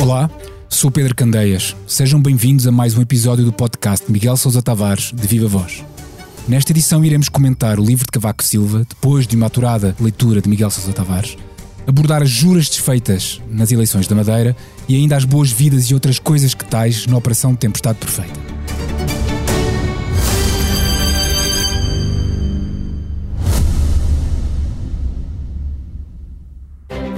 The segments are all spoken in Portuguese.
Olá, sou Pedro Candeias. Sejam bem-vindos a mais um episódio do podcast Miguel Sousa Tavares, de Viva Voz. Nesta edição iremos comentar o livro de Cavaco Silva, depois de uma aturada leitura de Miguel Sousa Tavares, abordar as juras desfeitas nas eleições da Madeira e ainda as boas-vidas e outras coisas que tais na Operação Tempestade Perfeita.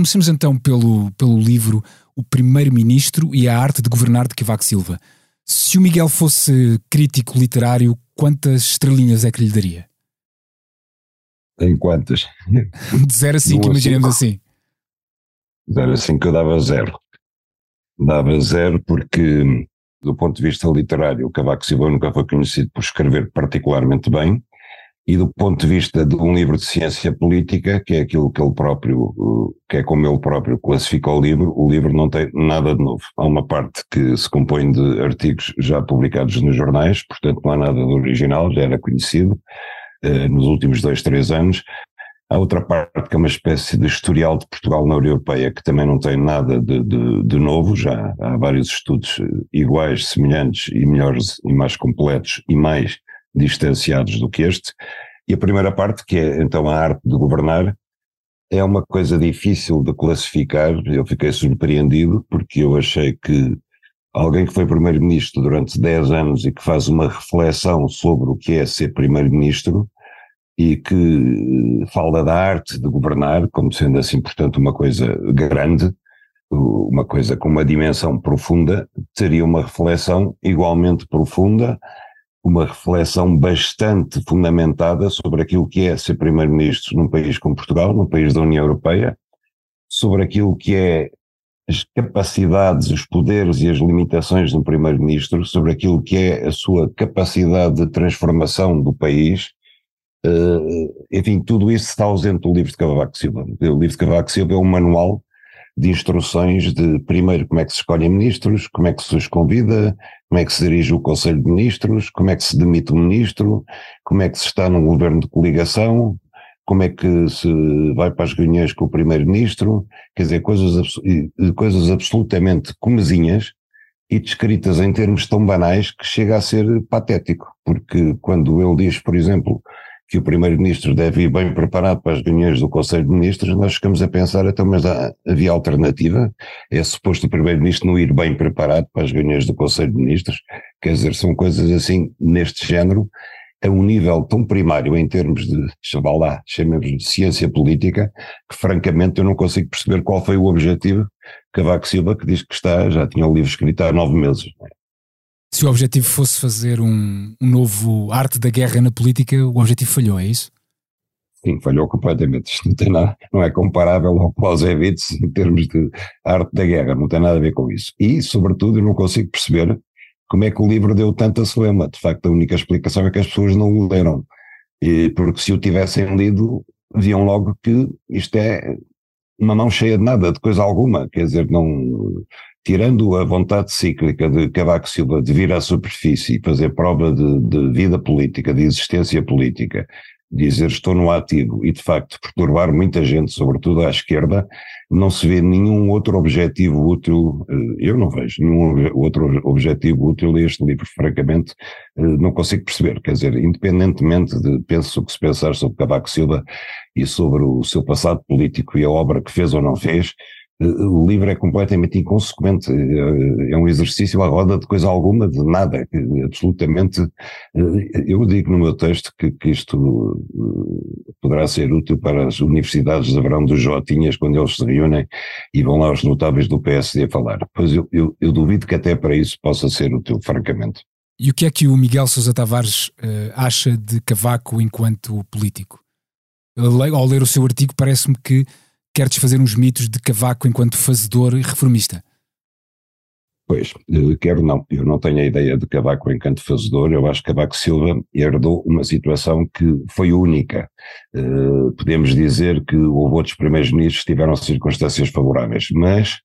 Comecemos então pelo, pelo livro O Primeiro-Ministro e a Arte de Governar de Cavaco Silva. Se o Miguel fosse crítico literário, quantas estrelinhas é que lhe daria? Em quantas? De 0 a 5, imaginemos assim. 0 a 5 eu dava zero. Dava zero porque, do ponto de vista literário, o Cavaco Silva nunca foi conhecido por escrever particularmente bem, e do ponto de vista de um livro de ciência política, que é aquilo que ele próprio, que é como ele próprio classifica o livro, o livro não tem nada de novo. Há uma parte que se compõe de artigos já publicados nos jornais, portanto não há nada do original, já era conhecido eh, nos últimos dois, três anos. Há outra parte que é uma espécie de historial de Portugal na União Europeia, que também não tem nada de, de, de novo, já há vários estudos eh, iguais, semelhantes e melhores e mais completos e mais distanciados do que este. E a primeira parte, que é então a arte de governar, é uma coisa difícil de classificar. Eu fiquei surpreendido porque eu achei que alguém que foi primeiro-ministro durante 10 anos e que faz uma reflexão sobre o que é ser primeiro-ministro e que fala da arte de governar como sendo assim, portanto, uma coisa grande, uma coisa com uma dimensão profunda, teria uma reflexão igualmente profunda uma reflexão bastante fundamentada sobre aquilo que é ser primeiro-ministro num país como Portugal, num país da União Europeia, sobre aquilo que é as capacidades, os poderes e as limitações de um primeiro-ministro, sobre aquilo que é a sua capacidade de transformação do país. Uh, enfim, tudo isso está ausente do livro de Cavaco Silva. O livro de Cavaco Silva é um manual de instruções de, primeiro, como é que se escolhem ministros, como é que se os convida, como é que se dirige o Conselho de Ministros, como é que se demite o ministro, como é que se está num governo de coligação, como é que se vai para as reuniões com o primeiro-ministro, quer dizer, coisas, coisas absolutamente comezinhas e descritas em termos tão banais que chega a ser patético, porque quando ele diz, por exemplo, que o Primeiro-Ministro deve ir bem preparado para as reuniões do Conselho de Ministros, nós ficamos a pensar, então, mas havia alternativa? É suposto o Primeiro-Ministro não ir bem preparado para as reuniões do Conselho de Ministros? Quer dizer, são coisas assim, neste género, a um nível tão primário em termos de, chamar lá, chamemos de ciência política, que francamente eu não consigo perceber qual foi o objetivo Cavaco Silva, que diz que está, já tinha o livro escrito há nove meses. Se o objetivo fosse fazer um, um novo arte da guerra na política, o objetivo falhou, é isso? Sim, falhou completamente. Isto não tem nada, não é comparável ao Clausewitz em termos de arte da guerra, não tem nada a ver com isso. E, sobretudo, eu não consigo perceber como é que o livro deu tanta celema. De facto, a única explicação é que as pessoas não o leram. E, porque se o tivessem lido, viam logo que isto é uma mão cheia de nada, de coisa alguma. Quer dizer, não tirando a vontade cíclica de Cavaco Silva de vir à superfície e fazer prova de, de vida política, de existência política, dizer estou no ativo e de facto perturbar muita gente, sobretudo à esquerda, não se vê nenhum outro objetivo útil, eh, eu não vejo nenhum outro objetivo útil a este livro, francamente eh, não consigo perceber, quer dizer, independentemente de, penso o que se pensar sobre Cavaco Silva e sobre o seu passado político e a obra que fez ou não fez, o livro é completamente inconsequente, é um exercício à roda de coisa alguma, de nada, absolutamente. Eu digo no meu texto que, que isto eh, poderá ser útil para as universidades de verão dos Jotinhas, quando eles se reúnem e vão lá os notáveis do PSD a falar. Pois eu, eu, eu duvido que até para isso possa ser útil, francamente. E o que é que o Miguel Sousa Tavares uh, acha de Cavaco enquanto político? ao ler o seu artigo, parece-me que quer desfazer uns mitos de Cavaco enquanto fazedor e reformista. Pois, eh, quero não. Eu não tenho a ideia de Cavaco enquanto fazedor. Eu acho que Cavaco Silva herdou uma situação que foi única. Uh, podemos dizer que houve outros primeiros ministros que tiveram circunstâncias favoráveis, mas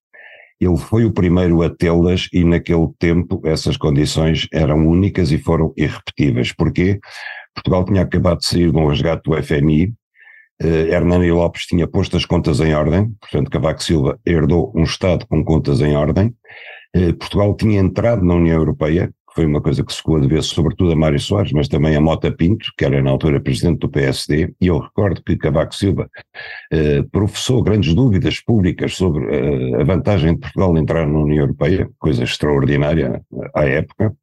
ele foi o primeiro a tê-las e naquele tempo essas condições eram únicas e foram irrepetíveis. Porquê? Portugal tinha acabado de sair de um resgate do FMI, Uh, Hernani Lopes tinha posto as contas em ordem, portanto Cavaco Silva herdou um Estado com contas em ordem. Uh, Portugal tinha entrado na União Europeia, que foi uma coisa que se ficou a dever sobretudo a Mário Soares, mas também a Mota Pinto, que era na altura presidente do PSD, e eu recordo que Cavaco Silva uh, professou grandes dúvidas públicas sobre a vantagem de Portugal entrar na União Europeia, coisa extraordinária à época,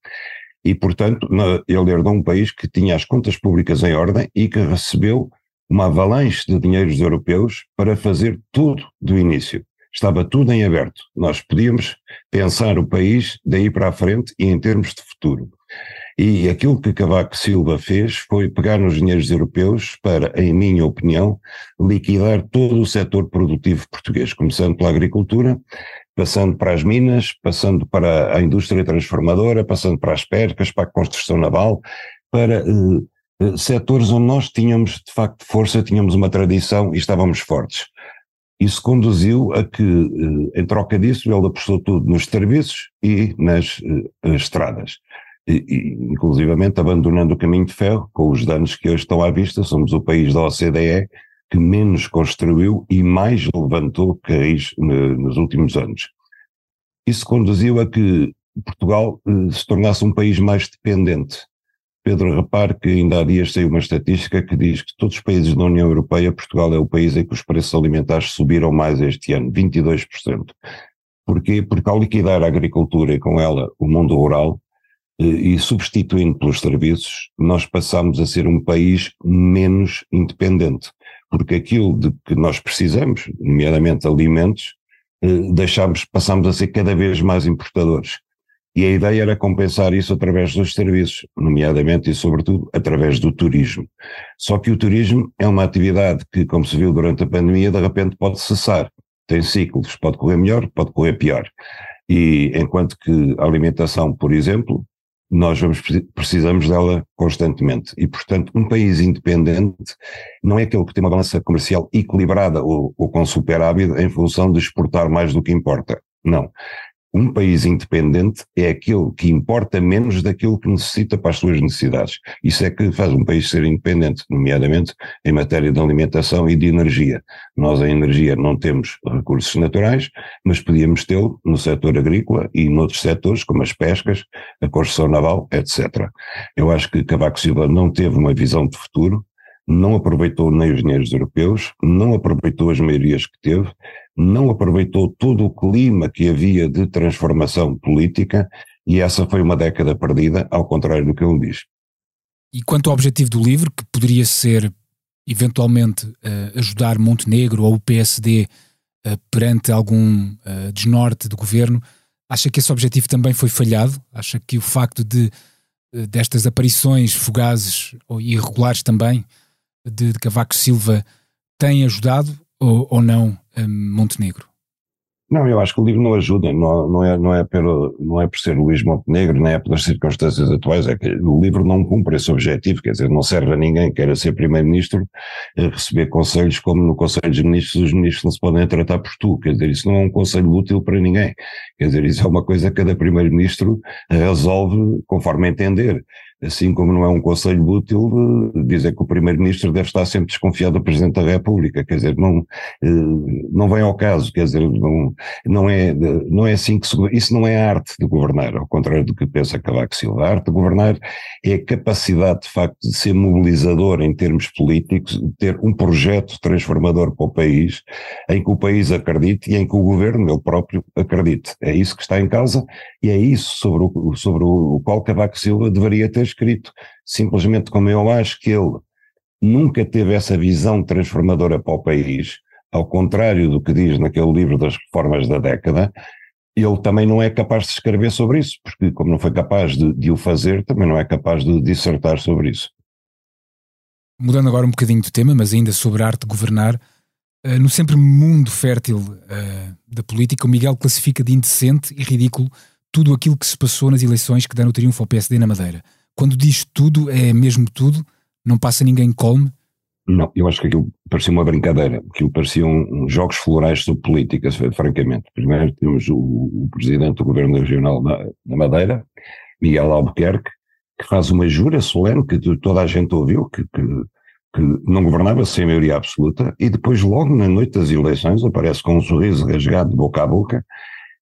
e portanto ele herdou um país que tinha as contas públicas em ordem e que recebeu uma avalanche de dinheiros europeus para fazer tudo do início. Estava tudo em aberto. Nós podíamos pensar o país daí para a frente e em termos de futuro. E aquilo que Cavaco Silva fez foi pegar nos dinheiros europeus para, em minha opinião, liquidar todo o setor produtivo português, começando pela agricultura, passando para as minas, passando para a indústria transformadora, passando para as percas, para a construção naval, para eh, setores onde nós tínhamos de facto força, tínhamos uma tradição e estávamos fortes. Isso conduziu a que, eh, em troca disso, ele apostou tudo nos serviços e nas uh, estradas. E, e, inclusivamente abandonando o caminho de ferro, com os danos que hoje estão à vista, somos o país da OCDE que menos construiu e mais levantou cais nos últimos anos. Isso conduziu a que Portugal se tornasse um país mais dependente Pedro, repare que ainda há dias saiu uma estatística que diz que todos os países da União Europeia, Portugal é o país em que os preços alimentares subiram mais este ano, 22%. Porquê? Porque ao liquidar a agricultura e com ela o mundo rural, eh, e substituindo pelos serviços, nós passamos a ser um país menos independente, porque aquilo de que nós precisamos, nomeadamente alimentos, eh, deixamos, passamos a ser cada vez mais importadores. E a ideia era compensar isso através dos serviços, nomeadamente e sobretudo através do turismo. Só que o turismo é uma atividade que, como se viu durante a pandemia, de repente pode cessar. Tem ciclos, pode correr melhor, pode correr pior. E enquanto que a alimentação, por exemplo, nós vamos, precisamos dela constantemente. E, portanto, um país independente não é aquele que tem uma balança comercial equilibrada ou, ou com superávit em função de exportar mais do que importa. Não um país independente é aquele que importa menos daquilo que necessita para as suas necessidades. Isso é que faz um país ser independente, nomeadamente em matéria de alimentação e de energia. Nós, em energia, não temos recursos naturais, mas podíamos tê-lo no setor agrícola e noutros setores, como as pescas, a construção naval, etc. Eu acho que Cavaco Silva não teve uma visão de futuro, não aproveitou nem os dinheiros europeus, não aproveitou as maiorias que teve, não aproveitou todo o clima que havia de transformação política e essa foi uma década perdida, ao contrário do que ele diz. E quanto ao objetivo do livro, que poderia ser eventualmente uh, ajudar Montenegro ou o PSD eh, perante algum uh, desnorte do governo, acha que esse objetivo também foi falhado? Acha que o facto de destas aparições fugazes ou irregulares também de, de Cavaco Silva tem ajudado ou, ou não Montenegro? Não, eu acho que o livro não ajuda, não, não, é, não, é, pelo, não é por ser Luís Montenegro, nem é pelas circunstâncias atuais, é que o livro não cumpre esse objetivo, quer dizer, não serve a ninguém que queira ser primeiro-ministro receber conselhos como no Conselho dos Ministros os ministros não se podem tratar por tu, quer dizer, isso não é um conselho útil para ninguém, quer dizer, isso é uma coisa que cada primeiro-ministro resolve conforme entender assim como não é um conselho útil dizer que o Primeiro-Ministro deve estar sempre desconfiado do Presidente da República, quer dizer, não, eh, não vem ao caso, quer dizer, não, não, é, não é assim que se, isso não é a arte de governar, ao contrário do que pensa Cavaco Silva, a arte de governar é a capacidade de facto de ser mobilizador em termos políticos, de ter um projeto transformador para o país, em que o país acredite e em que o governo, ele próprio, acredite. É isso que está em causa e é isso sobre o, sobre o qual Cavaco Silva deveria ter escrito, simplesmente como eu acho que ele nunca teve essa visão transformadora para o país, ao contrário do que diz naquele livro das reformas da década, ele também não é capaz de escrever sobre isso, porque como não foi capaz de, de o fazer, também não é capaz de dissertar sobre isso. Mudando agora um bocadinho de tema, mas ainda sobre a arte de governar, uh, no sempre mundo fértil uh, da política, o Miguel classifica de indecente e ridículo tudo aquilo que se passou nas eleições que deram o triunfo ao PSD na Madeira. Quando diz tudo, é mesmo tudo? Não passa ninguém colme? Não, eu acho que aquilo parecia uma brincadeira, aquilo pareciam um, jogos florais sobre política, francamente. Primeiro temos o, o presidente do governo regional da, da Madeira, Miguel Albuquerque, que faz uma jura solene que toda a gente ouviu, que, que, que, não governava sem maioria absoluta, e depois, logo na noite das eleições, aparece com um sorriso rasgado de boca a boca,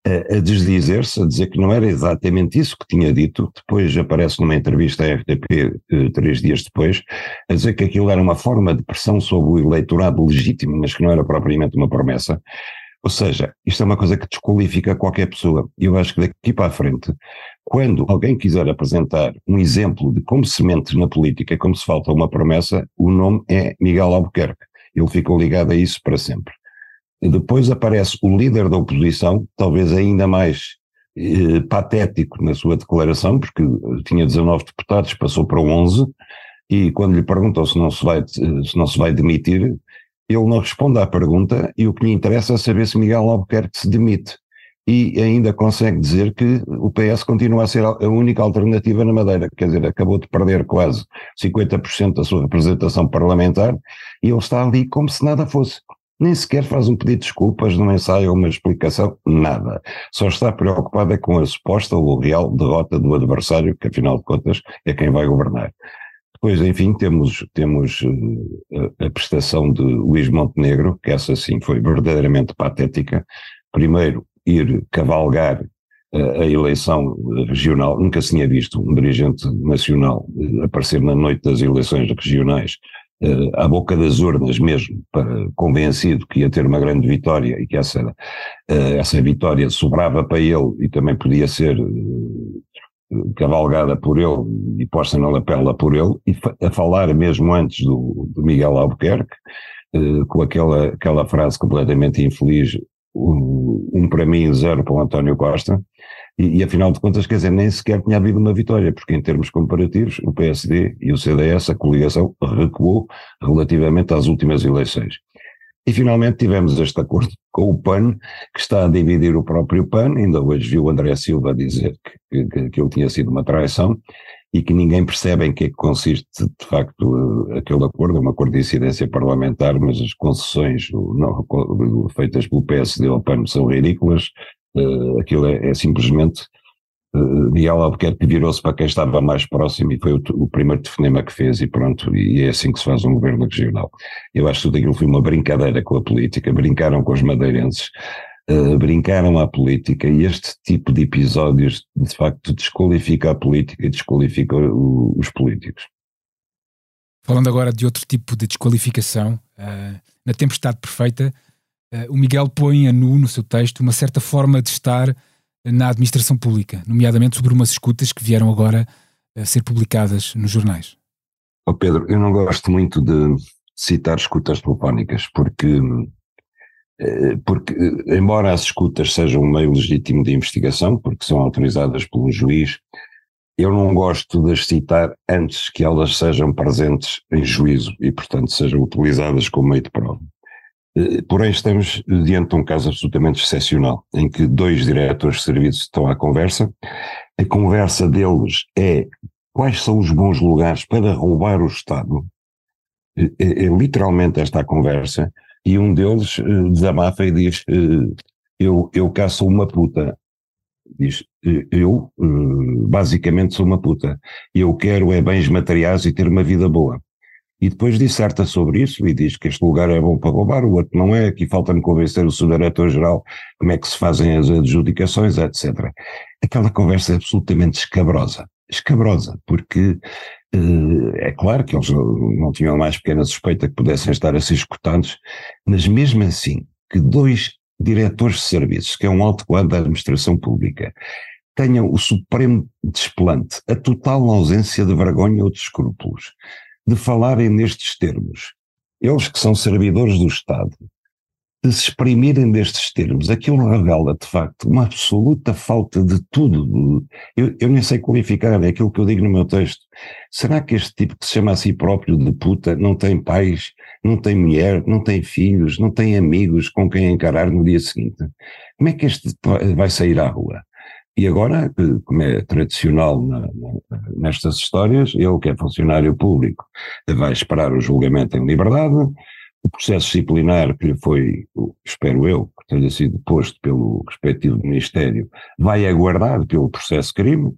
a, a desdizer-se, a dizer que não era exatamente isso que tinha dito. Depois aparece numa entrevista à RTP, eh, três dias depois, a dizer que aquilo era uma forma de pressão sobre o eleitorado legítimo, mas que não era propriamente uma promessa. Ou seja, isto é uma coisa que desqualifica qualquer pessoa. Eu acho que daqui para a frente, quando alguém quiser apresentar um exemplo de como se mente na política, como se falta uma promessa, o nome é Miguel Albuquerque. Ele ficou ligado a isso para sempre. Depois aparece o líder da oposição, talvez ainda mais eh, patético na sua declaração, porque tinha 19 deputados, passou para 11, e quando lhe perguntou se não se vai, se não se vai demitir, ele não responde à pergunta e o que lhe interessa é saber se Miguel Albuquerque se demite. E ainda consegue dizer que o PS continua a ser a única alternativa na Madeira, quer dizer, acabou de perder quase 50% da sua representação parlamentar e ele está ali como se nada fosse nem sequer faz um pedido de desculpas, não ensaia uma explicação, nada. Só está preocupada com a suposta ou real derrota do adversário, que afinal de contas é quem vai governar. Depois, enfim, temos, temos uh, a, prestação de Luís Montenegro, que essa sim foi verdadeiramente patética. Primeiro, ir cavalgar uh, a eleição regional, nunca se tinha visto um dirigente nacional uh, aparecer na noite das eleições regionais uh, à boca das urnas mesmo, para, convencido que ia ter uma grande vitória e que essa, uh, essa vitória sobrava para ele e também podia ser uh, cavalgada por ele e posta na lapela por ele, e a falar mesmo antes do, do Miguel Albuquerque, com aquela, aquela frase completamente infeliz, um, um para mim, zero para o António Costa, e, e, afinal de contas, quer dizer, nem sequer tinha havido uma vitória, porque em termos comparativos, o PSD e o CDS, a coligação, recuou relativamente às últimas eleições. E finalmente tivemos este acordo com o PAN, que está a dividir o próprio PAN, ainda hoje viu André Silva dizer que, que, que ele tinha sido uma traição, e que ninguém percebe em que é que consiste de facto aquele acordo, é um acordo de incidência parlamentar, mas as concessões não, feitas pelo PSD ao PAN são ridículas, Uh, aquilo é, é simplesmente uh, Miguel Albuquerque virou-se para quem estava mais próximo e foi o, o, primeiro telefonema que fez e pronto, e é assim que se faz um governo regional. Eu acho que tudo aquilo foi uma brincadeira com a política, brincaram com os madeirenses, uh, brincaram à política e este tipo de episódios de facto desqualifica a política e desqualifica o, os políticos. Falando agora de outro tipo de desqualificação, na tempestade perfeita, eh, o Miguel põe a nu no seu texto uma certa forma de estar na administração pública, nomeadamente sobre umas escutas que vieram agora a ser publicadas nos jornais. Oh Pedro, eu não gosto muito de citar escutas telefónicas, porque, eh, porque embora as escutas sejam um meio legítimo de investigação, porque são autorizadas pelo juiz, eu não gosto de as citar antes que elas sejam presentes em juízo e, portanto, sejam utilizadas como meio de prova. Eh, porém, estamos diante de um caso absolutamente excepcional, em que dois diretores de serviços estão à conversa. A conversa deles é quais são os bons lugares para roubar o Estado. É, é, é literalmente esta a conversa, e um deles uh, desabafa e diz: eu, eu cá sou uma puta. Diz: Eu, basicamente, sou uma puta. Eu quero é bens materiais e ter uma vida boa e depois disserta sobre isso e diz que este lugar é bom para roubar, o outro não é, aqui falta-me convencer o subdiretor-geral como é que se fazem as adjudicações, etc. Aquela conversa é absolutamente escabrosa, escabrosa, porque uh, é claro que eles não tinham mais pequena suspeita que pudessem estar a ser escutados, mas mesmo assim, que dois diretores de serviços, que é um alto quadro da administração pública, tenham o supremo desplante, a total ausência de vergonha ou de escrúpulos, de falarem nestes termos. Eles que são servidores do Estado, de se exprimirem destes termos, aquilo revela de facto uma absoluta falta de tudo. Eu, eu nem sei qualificar, é aquilo que eu digo no meu texto. Será que este tipo que se chama a si próprio de puta não tem pais, não tem mulher, não tem filhos, não tem amigos com quem encarar no dia seguinte? Como é que este vai sair à rua? E agora, como é tradicional na, nestas histórias, ele que é funcionário público vai esperar o julgamento em liberdade, o processo disciplinar que lhe foi, espero eu, que tenha sido posto pelo respectivo Ministério, vai aguardar pelo processo crime,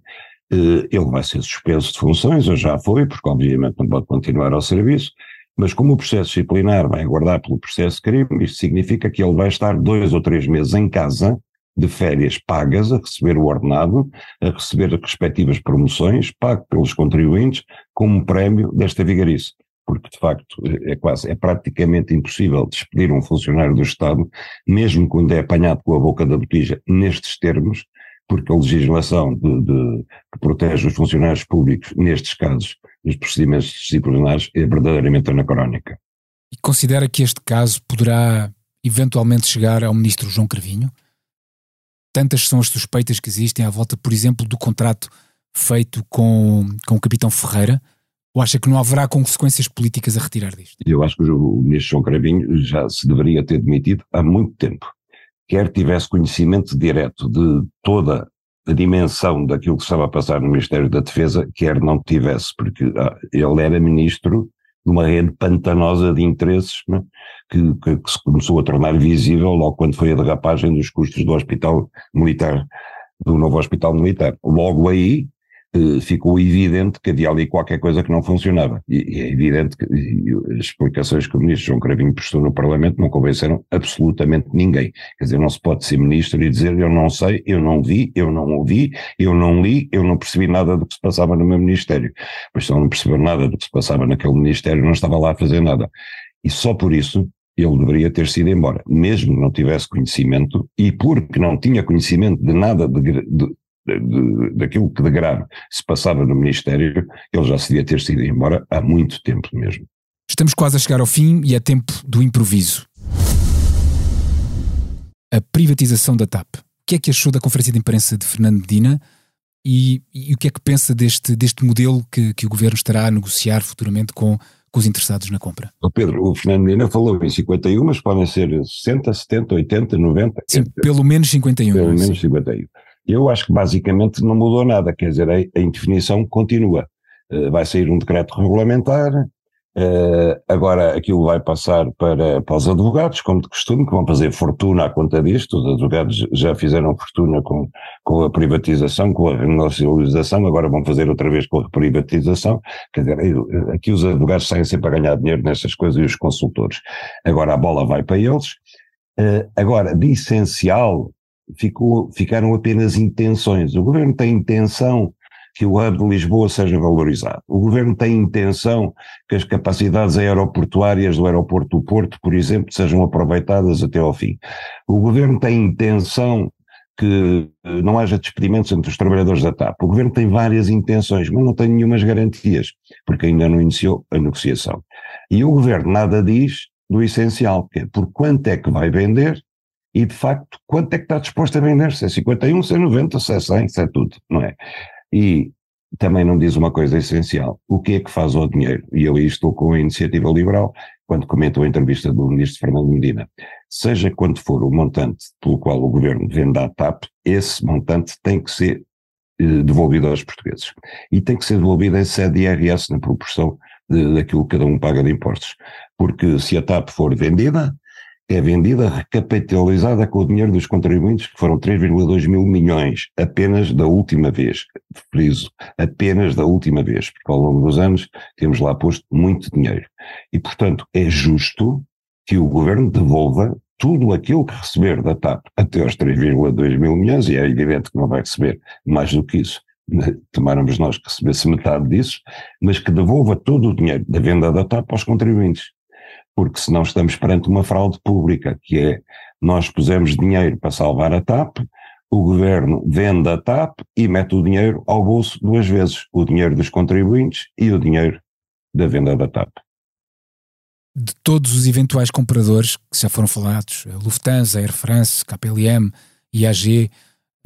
eh, ele vai ser suspenso de funções, ou já foi, porque obviamente não pode continuar ao serviço, mas como o processo disciplinar vai aguardar pelo processo crime, isto significa que ele vai estar dois ou três meses em casa, de férias pagas, a receber o ordenado, a receber as respectivas promoções, pago pelos contribuintes, como prémio desta vigarice porque de facto é quase, é praticamente impossível despedir um funcionário do Estado, mesmo quando é apanhado com a boca da botija, nestes termos, porque a legislação de, de, que protege os funcionários públicos, nestes casos, nos procedimentos disciplinares, é verdadeiramente anacrónica. E considera que este caso poderá eventualmente chegar ao ministro João Cravinho? Tantas são as suspeitas que existem à volta, por exemplo, do contrato feito com, com o capitão Ferreira, ou acha que não haverá consequências políticas a retirar disto? Eu acho que o ministro João Cravinho já se deveria ter demitido há muito tempo. Quer tivesse conhecimento direto de toda a dimensão daquilo que estava a passar no Ministério da Defesa, quer não tivesse, porque ah, ele era ministro de uma rede pantanosa de interesses né, que, que, que, se começou a tornar visível logo quando foi a derrapagem dos custos do hospital militar, do novo hospital militar. Logo aí eh, ficou evidente que havia ali qualquer coisa que não funcionava. E, e é evidente que as explicações que o ministro João Cravinho prestou no Parlamento não convenceram absolutamente ninguém. Quer dizer, não se pode ser ministro e dizer eu não sei, eu não vi, eu não ouvi, eu não li, eu não percebi nada do que se passava no meu ministério. Pois se não percebeu nada do que se passava naquele ministério, não estava lá a fazer nada. E só por isso ele deveria ter sido embora, mesmo que não tivesse conhecimento, e porque não tinha conhecimento de nada de, de, de, daquilo que de grave se passava no Ministério, ele já se devia ter sido embora há muito tempo mesmo. Estamos quase a chegar ao fim e é tempo do improviso. A privatização da TAP. O que é que achou da conferência de imprensa de Fernando Medina e, e o que é que pensa deste, deste modelo que, que o governo estará a negociar futuramente com, com os interessados na compra? O Pedro, o Fernando Medina falou em 51, mas podem ser 60, 70, 80, 90. Sim, pelo menos 51. Pelo menos 51. Eu acho que basicamente não mudou nada, quer dizer, a, a indefinição continua. Uh, vai sair um decreto regulamentar, uh, agora aquilo vai passar para, para os advogados, como de costume, que vão fazer fortuna à conta disto. Os advogados já fizeram fortuna com, com a privatização, com a renacionalização, agora vão fazer outra vez com a privatização. Quer dizer, aqui os advogados saem sempre a ganhar dinheiro nestas coisas e os consultores. Agora a bola vai para eles. Uh, agora, de essencial, ficou, ficaram apenas intenções. O governo tem intenção que o hub de Lisboa seja valorizado. O governo tem intenção que as capacidades aeroportuárias do aeroporto do Porto, por exemplo, sejam aproveitadas até ao fim. O governo tem intenção que eh, não haja despedimentos entre os trabalhadores da TAP. O governo tem várias intenções, mas não tem nenhumas garantias, porque ainda não iniciou a negociação. E o governo nada diz do essencial, que é por quanto é que vai vender e de facto quanto é que está disposto a vender, se é 51, se é 90, se é 100, se é tudo, não é? E também não diz uma coisa essencial, o que é que faz ao dinheiro? E eu aí estou com a iniciativa liberal, quando comento a entrevista do ministro Fernando Medina, seja quanto for o montante pelo qual o governo vende a TAP, esse montante tem que ser eh, devolvido aos portugueses. E tem que ser devolvido em sede de IRS na proporção de, daquilo que cada um paga de impostos. Porque se a TAP for vendida, é vendida recapitalizada com o dinheiro dos contribuintes, que foram 3,2 mil milhões, apenas da última vez, friso, apenas da última vez, porque ao longo dos anos temos lá posto muito dinheiro. E, portanto, é justo que o governo devolva tudo aquilo que receber da TAP até aos 3,2 mil milhões, e é evidente que não vai receber mais do que isso, tomáramos nós que recebesse metade disso, mas que devolva todo o dinheiro da venda da TAP aos contribuintes porque senão estamos perante uma fraude pública, que é nós pusemos dinheiro para salvar a TAP, o governo vende a TAP e mete o dinheiro ao bolso duas vezes, o dinheiro dos contribuintes e o dinheiro da venda da TAP. de todos os eventuais compradores que já foram falados, Lufthansa, Air France, KPLM, IAG,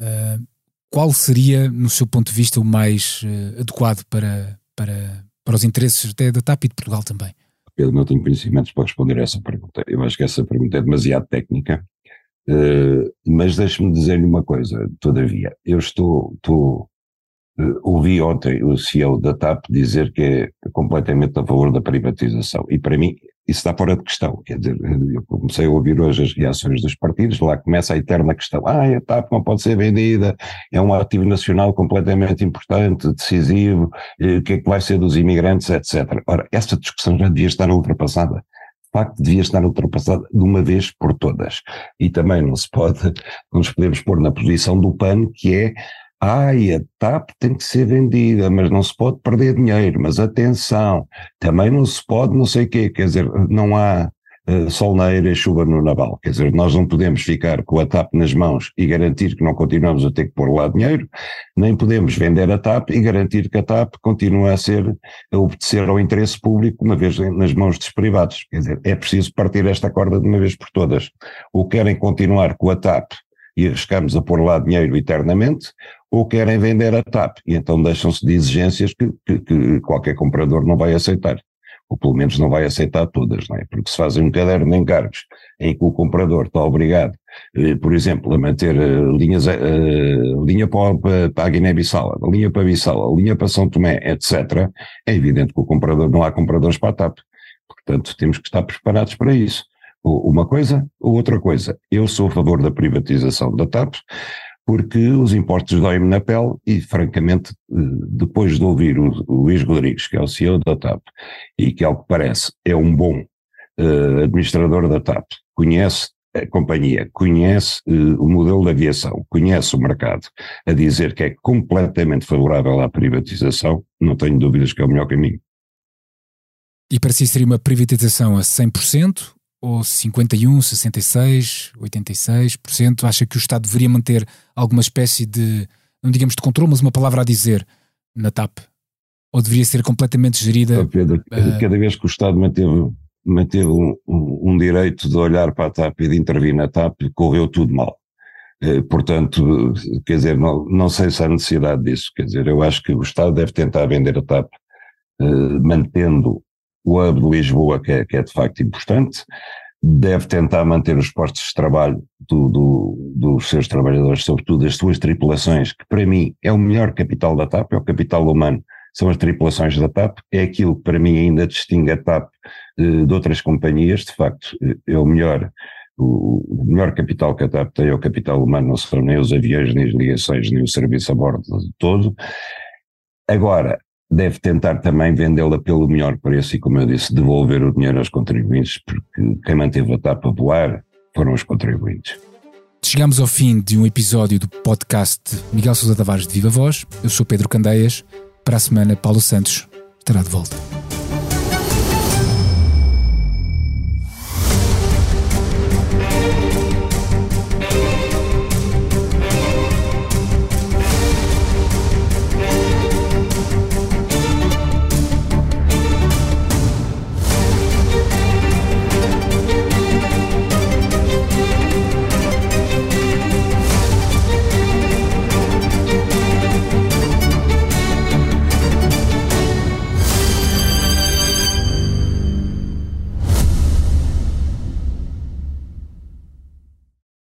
uh, qual seria, no seu ponto de vista, o mais uh, adequado para, para, para os interesses até da TAP e de Portugal também? Pedro, não tenho conhecimentos para responder a essa pergunta. Eu acho que essa pergunta é demasiado técnica, uh, mas deixe-me dizer-lhe uma coisa, todavia. Eu estou, estou uh, ouvi ontem o CEO da TAP dizer que é completamente a favor da privatização, e para mim isso está fora de questão. Quer dizer, eu comecei a ouvir hoje as reações dos partidos, lá começa a eterna questão. Ah, a TAP não pode ser vendida, é um ativo nacional completamente importante, decisivo, o que é que vai ser dos imigrantes, etc. Ora, essa discussão já devia estar ultrapassada. De facto, devia estar ultrapassada de uma vez por todas. E também não se pode, não nos podemos pôr na posição do PAN, que é Ai, a TAP tem que ser vendida, mas não se pode perder dinheiro. Mas atenção, também não se pode não sei o quê, quer dizer, não há uh, sol na e chuva no naval. Quer dizer, nós não podemos ficar com a TAP nas mãos e garantir que não continuamos a ter que pôr lá dinheiro, nem podemos vender a TAP e garantir que a TAP continua a ser, a obedecer ao interesse público, uma vez nas mãos dos privados. Quer dizer, é preciso partir esta corda de uma vez por todas. Ou querem continuar com a TAP e arriscamos a pôr lá dinheiro eternamente, ou querem vender a TAP, e então deixam-se de exigências que, que, que, qualquer comprador não vai aceitar, ou pelo menos não vai aceitar todas, não é? Porque se fazem um caderno de encargos em que o comprador está obrigado, eh, por exemplo, a manter eh, linhas, eh, linha para, a Guiné-Bissau, linha para Bissau, linha para São Tomé, etc., é evidente que o comprador, não há compradores para a TAP. Portanto, temos que estar preparados para isso. Uma coisa ou outra coisa. Eu sou a favor da privatização da TAP, porque os impostos doem-me na pele e, francamente, eh, depois de ouvir o, Luís Rodrigues, que é o CEO da TAP, e que, ao que parece, é um bom uh, administrador da TAP, conhece a companhia, conhece uh, o modelo de aviação, conhece o mercado, a dizer que é completamente favorável à privatização, não tenho dúvidas que é o melhor caminho. E para si seria uma privatização a 100% ou 51, 66, 86%? Acha que o Estado deveria manter alguma espécie de, não digamos de controle, mas uma palavra a dizer na TAP? Ou deveria ser completamente gerida? Pedro, uh, cada vez que o Estado manteve, manteve um, um, um, direito de olhar para a TAP e de intervir na TAP, correu tudo mal. Uh, portanto, quer dizer, não, não sei se há necessidade disso. Quer dizer, eu acho que o Estado deve tentar vender a TAP, uh, mantendo o hub de Lisboa, que é, que é de facto importante, deve tentar manter os postos de trabalho do, do, dos seus trabalhadores, sobretudo as suas tripulações, que para mim é o melhor capital da TAP, é o capital humano, são as tripulações da TAP, é aquilo que para mim ainda distingue a TAP eh, de outras companhias, de facto eh, é o melhor, o, melhor capital que a TAP tem é o capital humano, não serão nem os aviões, nem as ligações, nem o serviço a bordo de todo. Agora, deve tentar também vendê-la pelo melhor preço e, como eu disse, devolver o dinheiro aos contribuintes, porque quem manteve a tapa voar foram os contribuintes. Chegamos ao fim de um episódio do podcast Miguel Sousa Tavares de Viva Voz. Eu sou Pedro Candeias. Para a semana, Paulo Santos estará de volta.